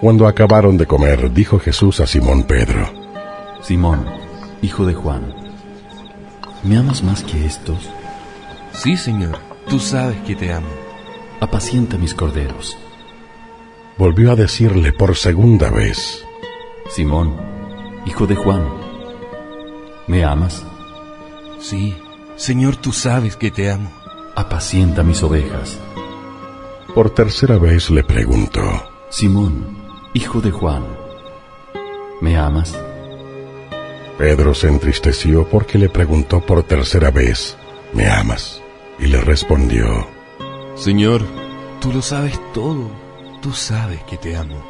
Cuando acabaron de comer, dijo Jesús a Simón Pedro, Simón, hijo de Juan, ¿me amas más que estos? Sí, Señor, tú sabes que te amo. Apacienta mis corderos. Volvió a decirle por segunda vez, Simón, hijo de Juan, ¿me amas? Sí, Señor, tú sabes que te amo. Apacienta mis ovejas. Por tercera vez le preguntó, Simón, hijo de Juan, ¿me amas? Pedro se entristeció porque le preguntó por tercera vez, ¿me amas? Y le respondió, Señor, tú lo sabes todo. Tú sabes que te amo.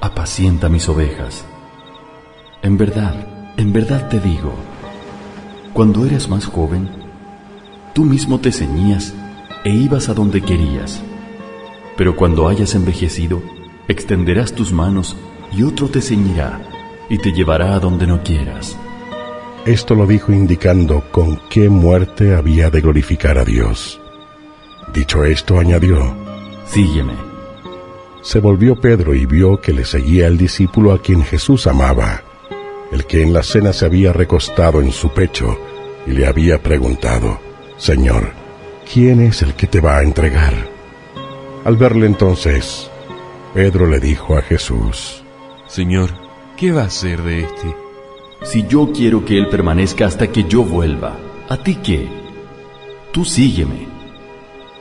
Apacienta mis ovejas. En verdad, en verdad te digo, cuando eras más joven, tú mismo te ceñías e ibas a donde querías. Pero cuando hayas envejecido, extenderás tus manos y otro te ceñirá y te llevará a donde no quieras. Esto lo dijo indicando con qué muerte había de glorificar a Dios. Dicho esto, añadió, Sígueme. Se volvió Pedro y vio que le seguía el discípulo a quien Jesús amaba, el que en la cena se había recostado en su pecho y le había preguntado, Señor, ¿quién es el que te va a entregar? Al verle entonces, Pedro le dijo a Jesús, Señor, ¿qué va a ser de este? Si yo quiero que Él permanezca hasta que yo vuelva, ¿a ti qué? Tú sígueme.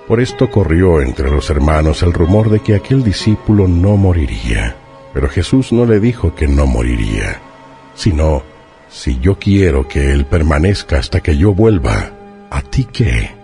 Por esto corrió entre los hermanos el rumor de que aquel discípulo no moriría. Pero Jesús no le dijo que no moriría, sino, si yo quiero que Él permanezca hasta que yo vuelva, ¿a ti qué?